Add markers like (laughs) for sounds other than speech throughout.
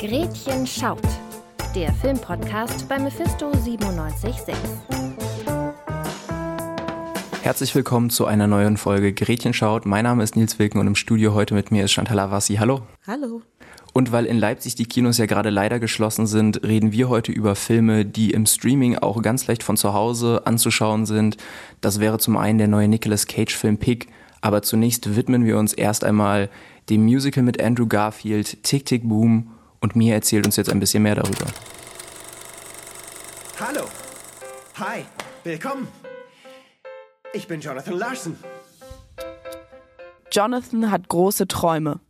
Gretchen schaut, der Filmpodcast bei Mephisto 976. Herzlich willkommen zu einer neuen Folge Gretchen schaut. Mein Name ist Nils Wilken und im Studio heute mit mir ist Chantal Avassi. Hallo. Hallo. Und weil in Leipzig die Kinos ja gerade leider geschlossen sind, reden wir heute über Filme, die im Streaming auch ganz leicht von zu Hause anzuschauen sind. Das wäre zum einen der neue Nicolas Cage-Film Pig, aber zunächst widmen wir uns erst einmal dem Musical mit Andrew Garfield, Tick Tick Boom und Mia erzählt uns jetzt ein bisschen mehr darüber. Hallo. Hi. Willkommen. Ich bin Jonathan Larson. Jonathan hat große Träume.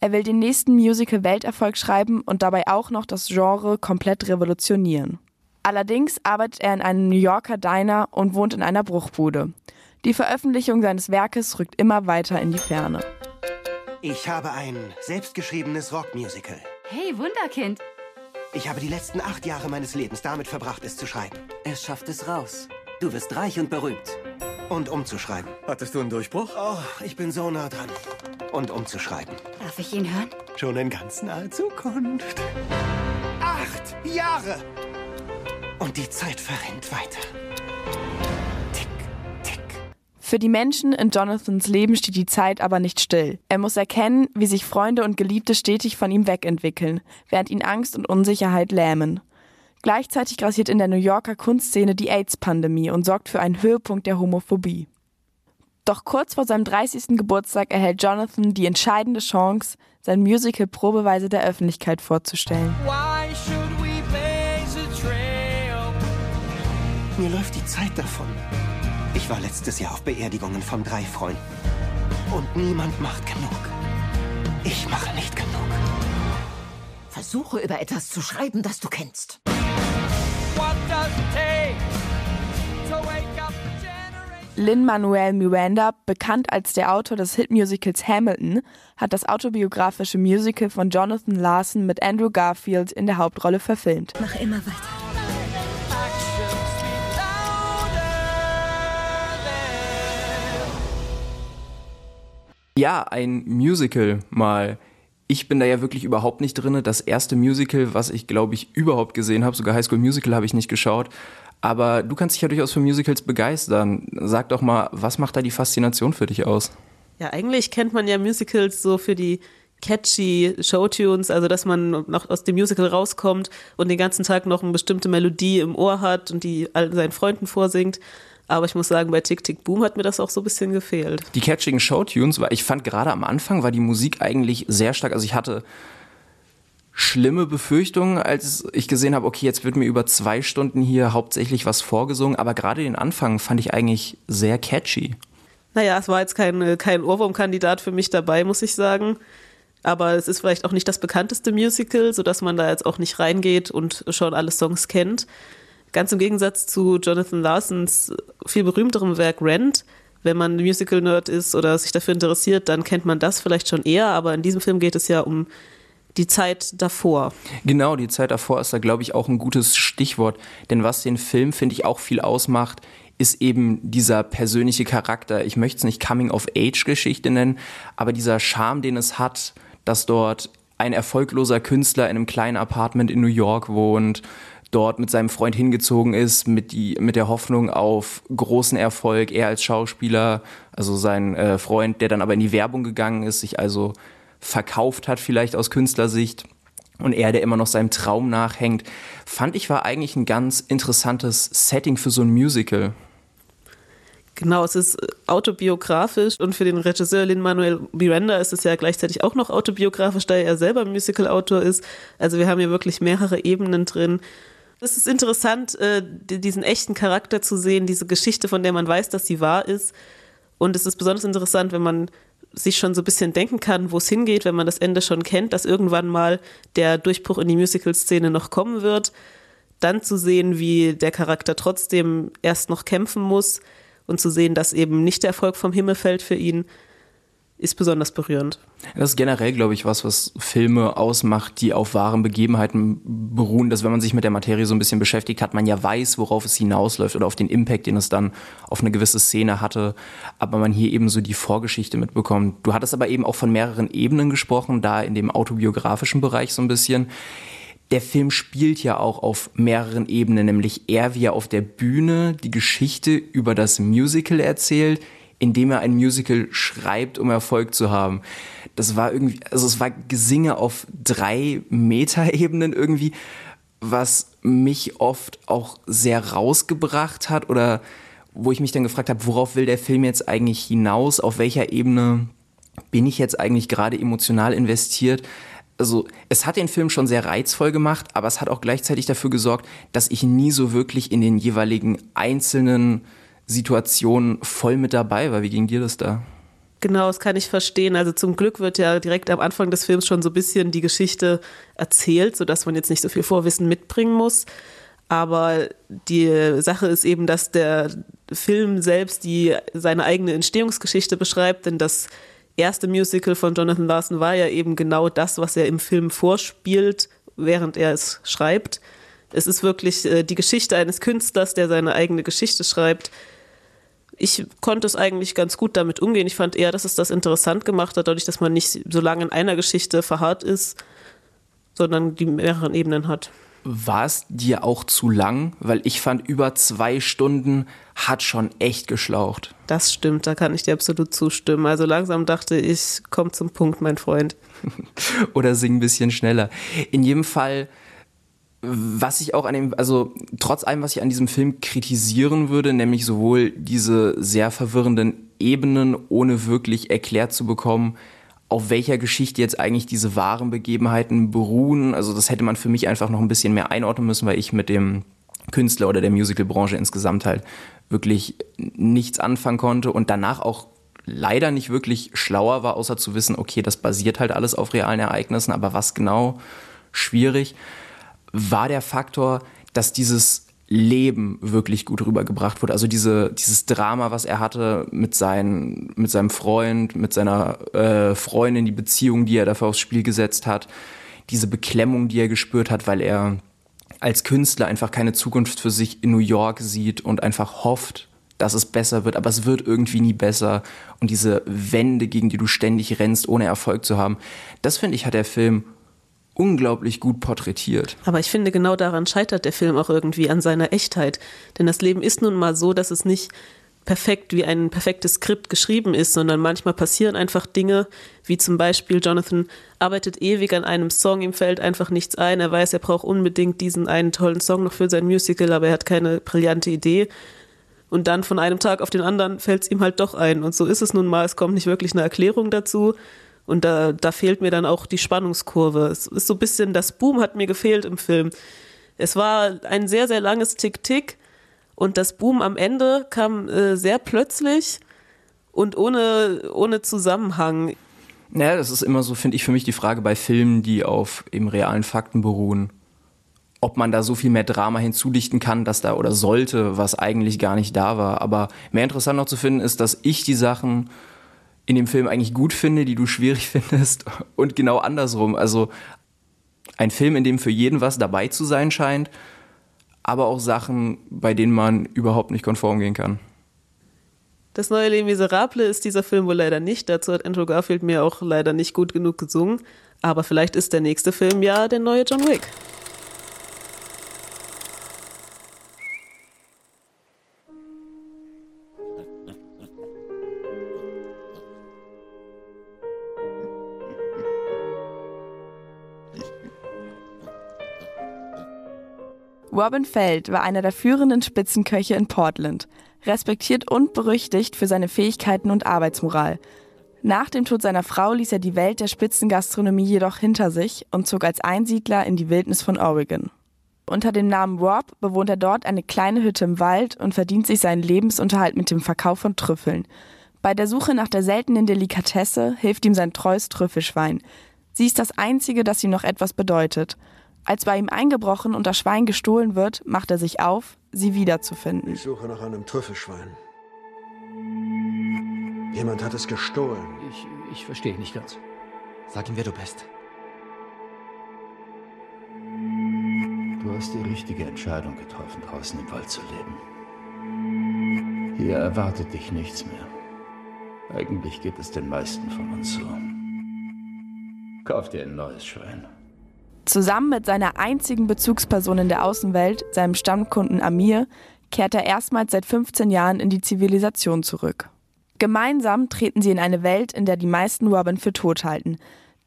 Er will den nächsten Musical-Welterfolg schreiben und dabei auch noch das Genre komplett revolutionieren. Allerdings arbeitet er in einem New Yorker Diner und wohnt in einer Bruchbude. Die Veröffentlichung seines Werkes rückt immer weiter in die Ferne. Ich habe ein selbstgeschriebenes Rockmusical. Hey, Wunderkind. Ich habe die letzten acht Jahre meines Lebens damit verbracht, es zu schreiben. Es schafft es raus. Du wirst reich und berühmt. Und umzuschreiben. Hattest du einen Durchbruch? Oh, ich bin so nah dran. Und umzuschreiben. Darf ich ihn hören? Schon in ganz naher Zukunft. Acht Jahre! Und die Zeit verrennt weiter. Für die Menschen in Jonathans Leben steht die Zeit aber nicht still. Er muss erkennen, wie sich Freunde und Geliebte stetig von ihm wegentwickeln, während ihn Angst und Unsicherheit lähmen. Gleichzeitig grassiert in der New Yorker Kunstszene die AIDS-Pandemie und sorgt für einen Höhepunkt der Homophobie. Doch kurz vor seinem 30. Geburtstag erhält Jonathan die entscheidende Chance, sein Musical probeweise der Öffentlichkeit vorzustellen. Mir läuft die Zeit davon. Ich war letztes Jahr auf Beerdigungen von drei Freunden. Und niemand macht genug. Ich mache nicht genug. Versuche über etwas zu schreiben, das du kennst. Lin-Manuel Miranda, bekannt als der Autor des Hitmusicals Hamilton, hat das autobiografische Musical von Jonathan Larson mit Andrew Garfield in der Hauptrolle verfilmt. Mach immer weiter. Ja, ein Musical mal. Ich bin da ja wirklich überhaupt nicht drin. Das erste Musical, was ich glaube ich überhaupt gesehen habe, sogar High School Musical habe ich nicht geschaut. Aber du kannst dich ja durchaus für Musicals begeistern. Sag doch mal, was macht da die Faszination für dich aus? Ja, eigentlich kennt man ja Musicals so für die catchy Showtunes, also dass man noch aus dem Musical rauskommt und den ganzen Tag noch eine bestimmte Melodie im Ohr hat und die allen seinen Freunden vorsingt. Aber ich muss sagen, bei Tick Tick Boom hat mir das auch so ein bisschen gefehlt. Die catchigen Showtunes, weil ich fand gerade am Anfang war die Musik eigentlich sehr stark. Also ich hatte schlimme Befürchtungen, als ich gesehen habe, okay, jetzt wird mir über zwei Stunden hier hauptsächlich was vorgesungen. Aber gerade den Anfang fand ich eigentlich sehr catchy. Naja, es war jetzt kein, kein Ohrwurmkandidat für mich dabei, muss ich sagen. Aber es ist vielleicht auch nicht das bekannteste Musical, sodass man da jetzt auch nicht reingeht und schon alle Songs kennt. Ganz im Gegensatz zu Jonathan Larsons viel berühmterem Werk Rent. Wenn man Musical-Nerd ist oder sich dafür interessiert, dann kennt man das vielleicht schon eher. Aber in diesem Film geht es ja um die Zeit davor. Genau, die Zeit davor ist da, glaube ich, auch ein gutes Stichwort. Denn was den Film, finde ich, auch viel ausmacht, ist eben dieser persönliche Charakter. Ich möchte es nicht Coming-of-Age-Geschichte nennen, aber dieser Charme, den es hat, dass dort ein erfolgloser Künstler in einem kleinen Apartment in New York wohnt, dort mit seinem Freund hingezogen ist, mit, die, mit der Hoffnung auf großen Erfolg, er als Schauspieler, also sein äh, Freund, der dann aber in die Werbung gegangen ist, sich also verkauft hat vielleicht aus Künstlersicht und er, der immer noch seinem Traum nachhängt, fand ich war eigentlich ein ganz interessantes Setting für so ein Musical. Genau, es ist autobiografisch und für den Regisseur Lin-Manuel Miranda ist es ja gleichzeitig auch noch autobiografisch, da er selber Musical-Autor ist. Also wir haben hier wirklich mehrere Ebenen drin. Es ist interessant, äh, diesen echten Charakter zu sehen, diese Geschichte, von der man weiß, dass sie wahr ist. Und es ist besonders interessant, wenn man sich schon so ein bisschen denken kann, wo es hingeht, wenn man das Ende schon kennt, dass irgendwann mal der Durchbruch in die Musical-Szene noch kommen wird. Dann zu sehen, wie der Charakter trotzdem erst noch kämpfen muss und zu sehen, dass eben nicht der Erfolg vom Himmel fällt für ihn. Ist besonders berührend. Das ist generell, glaube ich, was, was Filme ausmacht, die auf wahren Begebenheiten beruhen, dass wenn man sich mit der Materie so ein bisschen beschäftigt hat, man ja weiß, worauf es hinausläuft oder auf den Impact, den es dann auf eine gewisse Szene hatte, aber man hier eben so die Vorgeschichte mitbekommt. Du hattest aber eben auch von mehreren Ebenen gesprochen, da in dem autobiografischen Bereich so ein bisschen der Film spielt ja auch auf mehreren Ebenen, nämlich er, wie er auf der Bühne die Geschichte über das Musical erzählt, indem er ein Musical schreibt, um Erfolg zu haben. Das war irgendwie, also es war Gesinge auf drei Metaebenen irgendwie, was mich oft auch sehr rausgebracht hat oder wo ich mich dann gefragt habe, worauf will der Film jetzt eigentlich hinaus, auf welcher Ebene bin ich jetzt eigentlich gerade emotional investiert also es hat den Film schon sehr reizvoll gemacht, aber es hat auch gleichzeitig dafür gesorgt, dass ich nie so wirklich in den jeweiligen einzelnen Situationen voll mit dabei war. Wie ging dir das da? Genau, das kann ich verstehen. Also zum Glück wird ja direkt am Anfang des Films schon so ein bisschen die Geschichte erzählt, sodass man jetzt nicht so viel Vorwissen mitbringen muss. Aber die Sache ist eben, dass der Film selbst die seine eigene Entstehungsgeschichte beschreibt, denn das erste Musical von Jonathan Larson war ja eben genau das, was er im Film vorspielt, während er es schreibt. Es ist wirklich äh, die Geschichte eines Künstlers, der seine eigene Geschichte schreibt. Ich konnte es eigentlich ganz gut damit umgehen. Ich fand eher, dass es das interessant gemacht hat, dadurch, dass man nicht so lange in einer Geschichte verharrt ist, sondern die mehreren Ebenen hat. War es dir auch zu lang? Weil ich fand, über zwei Stunden hat schon echt geschlaucht. Das stimmt, da kann ich dir absolut zustimmen. Also langsam dachte ich, komm zum Punkt, mein Freund. (laughs) Oder sing ein bisschen schneller. In jedem Fall, was ich auch an dem, also trotz allem, was ich an diesem Film kritisieren würde, nämlich sowohl diese sehr verwirrenden Ebenen, ohne wirklich erklärt zu bekommen, auf welcher Geschichte jetzt eigentlich diese wahren Begebenheiten beruhen. Also das hätte man für mich einfach noch ein bisschen mehr einordnen müssen, weil ich mit dem Künstler oder der Musicalbranche insgesamt halt wirklich nichts anfangen konnte und danach auch leider nicht wirklich schlauer war, außer zu wissen, okay, das basiert halt alles auf realen Ereignissen, aber was genau schwierig war der Faktor, dass dieses Leben wirklich gut rübergebracht wurde. Also diese, dieses Drama, was er hatte mit, seinen, mit seinem Freund, mit seiner äh, Freundin, die Beziehung, die er dafür aufs Spiel gesetzt hat, diese Beklemmung, die er gespürt hat, weil er als Künstler einfach keine Zukunft für sich in New York sieht und einfach hofft, dass es besser wird, aber es wird irgendwie nie besser. Und diese Wände, gegen die du ständig rennst, ohne Erfolg zu haben, das finde ich, hat der Film unglaublich gut porträtiert. Aber ich finde, genau daran scheitert der Film auch irgendwie an seiner Echtheit. Denn das Leben ist nun mal so, dass es nicht perfekt wie ein perfektes Skript geschrieben ist, sondern manchmal passieren einfach Dinge, wie zum Beispiel Jonathan arbeitet ewig an einem Song, ihm fällt einfach nichts ein, er weiß, er braucht unbedingt diesen einen tollen Song noch für sein Musical, aber er hat keine brillante Idee. Und dann von einem Tag auf den anderen fällt es ihm halt doch ein. Und so ist es nun mal, es kommt nicht wirklich eine Erklärung dazu. Und da, da fehlt mir dann auch die Spannungskurve. Es ist so ein bisschen, das Boom hat mir gefehlt im Film. Es war ein sehr, sehr langes Tick-Tick und das Boom am Ende kam äh, sehr plötzlich und ohne, ohne Zusammenhang. Naja, das ist immer so, finde ich, für mich die Frage bei Filmen, die auf eben realen Fakten beruhen. Ob man da so viel mehr Drama hinzudichten kann, dass da oder sollte, was eigentlich gar nicht da war. Aber mehr interessant noch zu finden ist, dass ich die Sachen in dem Film eigentlich gut finde, die du schwierig (laughs) findest und genau andersrum. Also ein Film, in dem für jeden was dabei zu sein scheint, aber auch Sachen, bei denen man überhaupt nicht konform gehen kann. Das neue Les Miserables ist dieser Film wohl leider nicht. Dazu hat Andrew Garfield mir auch leider nicht gut genug gesungen. Aber vielleicht ist der nächste Film ja der neue John Wick. Robin Feld war einer der führenden Spitzenköche in Portland, respektiert und berüchtigt für seine Fähigkeiten und Arbeitsmoral. Nach dem Tod seiner Frau ließ er die Welt der Spitzengastronomie jedoch hinter sich und zog als Einsiedler in die Wildnis von Oregon. Unter dem Namen Rob bewohnt er dort eine kleine Hütte im Wald und verdient sich seinen Lebensunterhalt mit dem Verkauf von Trüffeln. Bei der Suche nach der seltenen Delikatesse hilft ihm sein treues Trüffelschwein. Sie ist das einzige, das ihm noch etwas bedeutet. Als bei ihm eingebrochen und das Schwein gestohlen wird, macht er sich auf, sie wiederzufinden. Ich suche nach einem Trüffelschwein. Jemand hat es gestohlen. Ich, Ich verstehe nicht ganz. Sag ihm, wer du bist. Du hast die richtige Entscheidung getroffen, draußen im Wald zu leben. Hier erwartet dich nichts mehr. Eigentlich geht es den meisten von uns so. Kauf dir ein neues Schwein. Zusammen mit seiner einzigen Bezugsperson in der Außenwelt, seinem Stammkunden Amir, kehrt er erstmals seit 15 Jahren in die Zivilisation zurück. Gemeinsam treten sie in eine Welt, in der die meisten Robin für tot halten.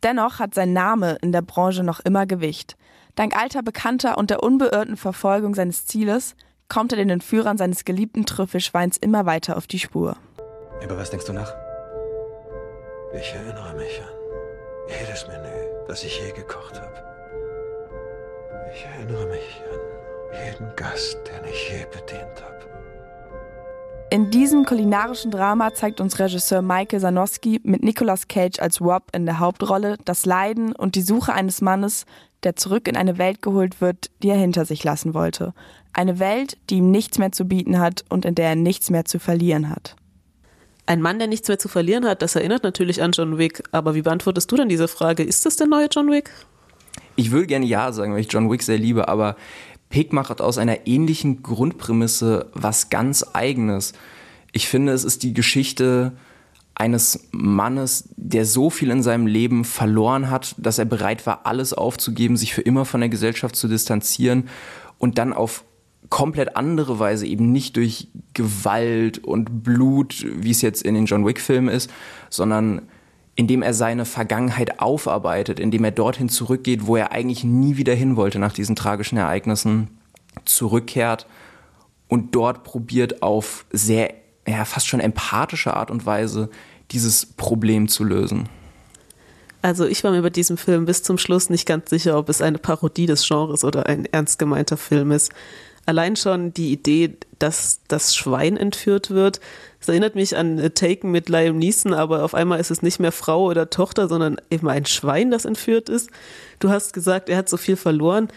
Dennoch hat sein Name in der Branche noch immer Gewicht. Dank alter Bekannter und der unbeirrten Verfolgung seines Zieles kommt er den Entführern seines geliebten Trüffelschweins immer weiter auf die Spur. Über was denkst du nach? Ich erinnere mich an jedes Menü, das ich je gekocht habe. Ich erinnere mich an jeden Gast, den ich je bedient habe. In diesem kulinarischen Drama zeigt uns Regisseur Michael Sanowski mit Nicolas Cage als Rob in der Hauptrolle das Leiden und die Suche eines Mannes, der zurück in eine Welt geholt wird, die er hinter sich lassen wollte. Eine Welt, die ihm nichts mehr zu bieten hat und in der er nichts mehr zu verlieren hat. Ein Mann, der nichts mehr zu verlieren hat, das erinnert natürlich an John Wick. Aber wie beantwortest du denn diese Frage? Ist das der neue John Wick? Ich würde gerne Ja sagen, weil ich John Wick sehr liebe, aber Pick macht aus einer ähnlichen Grundprämisse was ganz Eigenes. Ich finde, es ist die Geschichte eines Mannes, der so viel in seinem Leben verloren hat, dass er bereit war, alles aufzugeben, sich für immer von der Gesellschaft zu distanzieren und dann auf komplett andere Weise, eben nicht durch Gewalt und Blut, wie es jetzt in den John Wick-Filmen ist, sondern indem er seine Vergangenheit aufarbeitet, indem er dorthin zurückgeht, wo er eigentlich nie wieder hin wollte nach diesen tragischen Ereignissen, zurückkehrt und dort probiert auf sehr, ja, fast schon empathische Art und Weise dieses Problem zu lösen. Also ich war mir bei diesem Film bis zum Schluss nicht ganz sicher, ob es eine Parodie des Genres oder ein ernst gemeinter Film ist. Allein schon die Idee, dass das Schwein entführt wird, das erinnert mich an Taken mit Liam Neeson, aber auf einmal ist es nicht mehr Frau oder Tochter, sondern eben ein Schwein, das entführt ist. Du hast gesagt, er hat so viel verloren.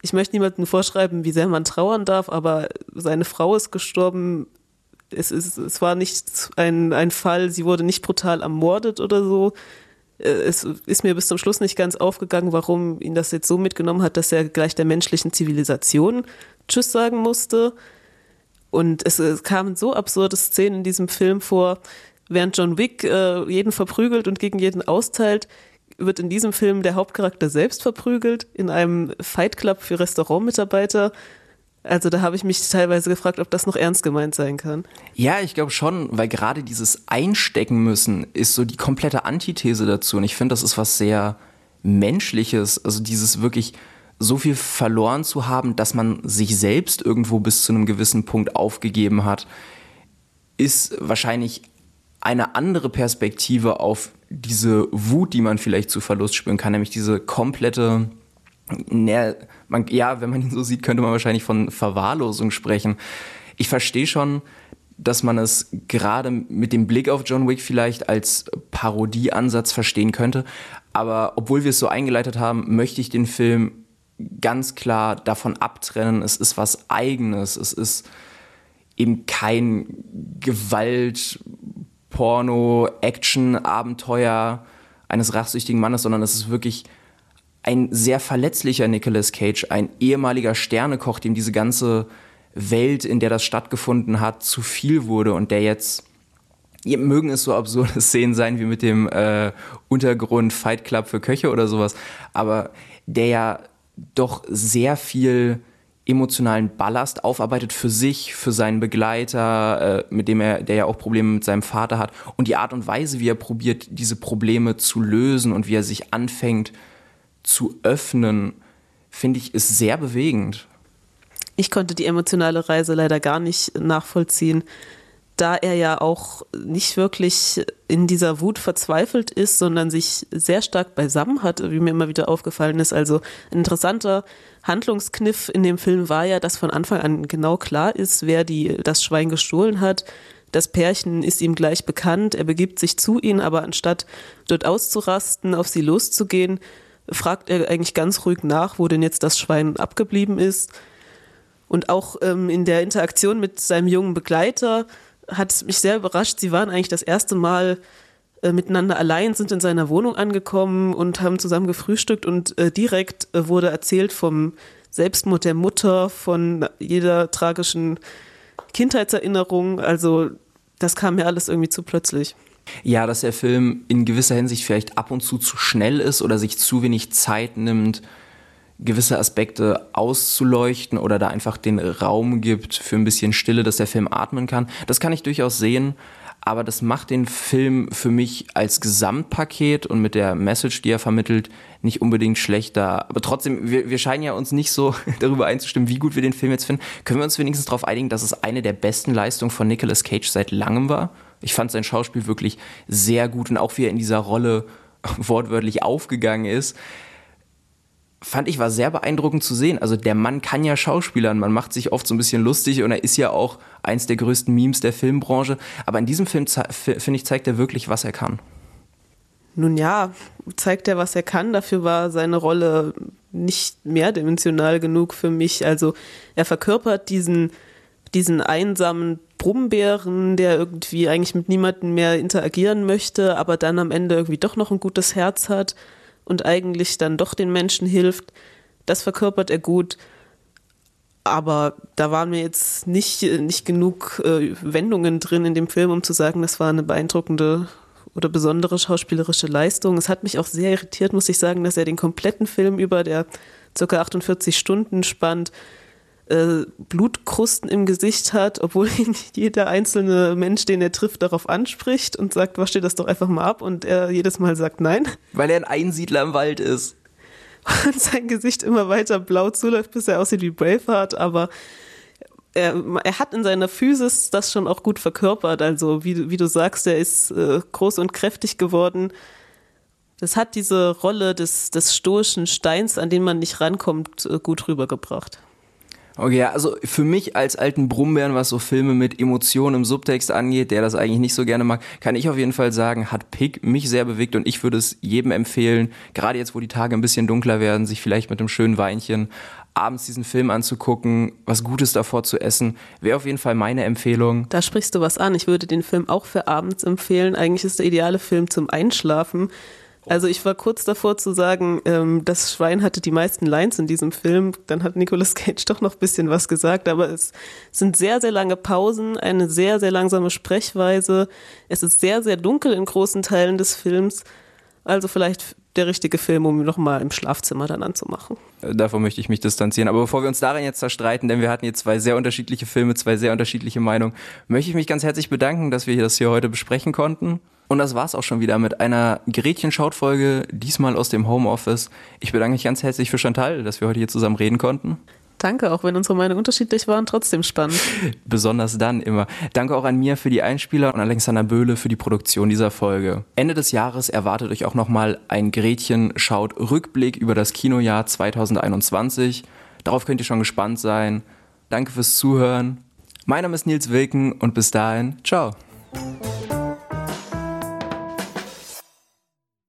Ich möchte niemandem vorschreiben, wie sehr man trauern darf, aber seine Frau ist gestorben. Es, ist, es war nicht ein, ein Fall, sie wurde nicht brutal ermordet oder so. Es ist mir bis zum Schluss nicht ganz aufgegangen, warum ihn das jetzt so mitgenommen hat, dass er gleich der menschlichen Zivilisation Tschüss sagen musste. Und es, es kamen so absurde Szenen in diesem Film vor. Während John Wick äh, jeden verprügelt und gegen jeden austeilt, wird in diesem Film der Hauptcharakter selbst verprügelt in einem Fight Club für Restaurantmitarbeiter. Also da habe ich mich teilweise gefragt, ob das noch ernst gemeint sein kann. Ja, ich glaube schon, weil gerade dieses Einstecken müssen ist so die komplette Antithese dazu. Und ich finde, das ist was sehr Menschliches. Also dieses wirklich so viel verloren zu haben, dass man sich selbst irgendwo bis zu einem gewissen Punkt aufgegeben hat, ist wahrscheinlich eine andere Perspektive auf diese Wut, die man vielleicht zu Verlust spüren kann, nämlich diese komplette, ne, man, ja, wenn man ihn so sieht, könnte man wahrscheinlich von Verwahrlosung sprechen. Ich verstehe schon, dass man es gerade mit dem Blick auf John Wick vielleicht als Parodieansatz verstehen könnte. Aber obwohl wir es so eingeleitet haben, möchte ich den Film ganz klar davon abtrennen. Es ist was Eigenes. Es ist eben kein Gewalt, Porno, Action, Abenteuer eines rachsüchtigen Mannes, sondern es ist wirklich ein sehr verletzlicher Nicolas Cage, ein ehemaliger Sternekoch, dem diese ganze Welt, in der das stattgefunden hat, zu viel wurde und der jetzt mögen es so absurde (laughs) Szenen sein wie mit dem äh, Untergrund Fight Club für Köche oder sowas, aber der ja doch sehr viel emotionalen Ballast aufarbeitet für sich, für seinen Begleiter, äh, mit dem er, der ja auch Probleme mit seinem Vater hat und die Art und Weise, wie er probiert, diese Probleme zu lösen und wie er sich anfängt zu öffnen, finde ich, ist sehr bewegend. Ich konnte die emotionale Reise leider gar nicht nachvollziehen da er ja auch nicht wirklich in dieser Wut verzweifelt ist, sondern sich sehr stark beisammen hat, wie mir immer wieder aufgefallen ist. Also ein interessanter Handlungskniff in dem Film war ja, dass von Anfang an genau klar ist, wer die, das Schwein gestohlen hat. Das Pärchen ist ihm gleich bekannt, er begibt sich zu ihnen, aber anstatt dort auszurasten, auf sie loszugehen, fragt er eigentlich ganz ruhig nach, wo denn jetzt das Schwein abgeblieben ist. Und auch ähm, in der Interaktion mit seinem jungen Begleiter hat mich sehr überrascht. Sie waren eigentlich das erste Mal äh, miteinander allein, sind in seiner Wohnung angekommen und haben zusammen gefrühstückt und äh, direkt äh, wurde erzählt vom Selbstmord der Mutter, von jeder tragischen Kindheitserinnerung. Also das kam mir alles irgendwie zu plötzlich. Ja, dass der Film in gewisser Hinsicht vielleicht ab und zu zu schnell ist oder sich zu wenig Zeit nimmt, gewisse Aspekte auszuleuchten oder da einfach den Raum gibt für ein bisschen Stille, dass der Film atmen kann. Das kann ich durchaus sehen, aber das macht den Film für mich als Gesamtpaket und mit der Message, die er vermittelt, nicht unbedingt schlechter. Aber trotzdem, wir, wir scheinen ja uns nicht so (laughs) darüber einzustimmen, wie gut wir den Film jetzt finden. Können wir uns wenigstens darauf einigen, dass es eine der besten Leistungen von Nicolas Cage seit langem war? Ich fand sein Schauspiel wirklich sehr gut und auch wie er in dieser Rolle (laughs) wortwörtlich aufgegangen ist fand ich war sehr beeindruckend zu sehen. Also der Mann kann ja Schauspielern, man macht sich oft so ein bisschen lustig und er ist ja auch eins der größten Memes der Filmbranche. Aber in diesem Film, finde ich, zeigt er wirklich, was er kann. Nun ja, zeigt er, was er kann. Dafür war seine Rolle nicht mehrdimensional genug für mich. Also er verkörpert diesen, diesen einsamen Brummbären, der irgendwie eigentlich mit niemandem mehr interagieren möchte, aber dann am Ende irgendwie doch noch ein gutes Herz hat und eigentlich dann doch den Menschen hilft. Das verkörpert er gut. Aber da waren mir jetzt nicht, nicht genug äh, Wendungen drin in dem Film, um zu sagen, das war eine beeindruckende oder besondere schauspielerische Leistung. Es hat mich auch sehr irritiert, muss ich sagen, dass er den kompletten Film über, der ca. 48 Stunden spannt, äh, Blutkrusten im Gesicht hat, obwohl ihn (laughs) jeder einzelne Mensch, den er trifft, darauf anspricht und sagt, wasch dir das doch einfach mal ab und er jedes Mal sagt nein. Weil er ein Einsiedler im Wald ist. (laughs) Und sein Gesicht immer weiter blau zuläuft, bis er aussieht wie Braveheart, aber er, er, hat in seiner Physis das schon auch gut verkörpert. Also, wie, wie du sagst, er ist äh, groß und kräftig geworden. Das hat diese Rolle des, des stoischen Steins, an den man nicht rankommt, äh, gut rübergebracht. Okay, also für mich als alten Brummbären, was so Filme mit Emotionen im Subtext angeht, der das eigentlich nicht so gerne mag, kann ich auf jeden Fall sagen, hat Pig mich sehr bewegt und ich würde es jedem empfehlen, gerade jetzt, wo die Tage ein bisschen dunkler werden, sich vielleicht mit einem schönen Weinchen abends diesen Film anzugucken, was Gutes davor zu essen, wäre auf jeden Fall meine Empfehlung. Da sprichst du was an. Ich würde den Film auch für abends empfehlen. Eigentlich ist der ideale Film zum Einschlafen. Also ich war kurz davor zu sagen, ähm, das Schwein hatte die meisten Lines in diesem Film. Dann hat Nicolas Cage doch noch ein bisschen was gesagt, aber es sind sehr, sehr lange Pausen, eine sehr, sehr langsame Sprechweise. Es ist sehr, sehr dunkel in großen Teilen des Films. Also vielleicht der richtige Film, um ihn nochmal im Schlafzimmer dann anzumachen. Davon möchte ich mich distanzieren. Aber bevor wir uns daran jetzt zerstreiten, denn wir hatten jetzt zwei sehr unterschiedliche Filme, zwei sehr unterschiedliche Meinungen, möchte ich mich ganz herzlich bedanken, dass wir das hier heute besprechen konnten. Und das war's auch schon wieder mit einer Gerätchen-Schaut-Folge, diesmal aus dem Homeoffice. Ich bedanke mich ganz herzlich für Chantal, dass wir heute hier zusammen reden konnten. Danke, auch wenn unsere Meinungen unterschiedlich waren, trotzdem spannend. Besonders dann immer. Danke auch an mir für die Einspieler und Alexander Böhle für die Produktion dieser Folge. Ende des Jahres erwartet euch auch nochmal ein Gretchen schaut Rückblick über das Kinojahr 2021. Darauf könnt ihr schon gespannt sein. Danke fürs Zuhören. Mein Name ist Nils Wilken und bis dahin, ciao.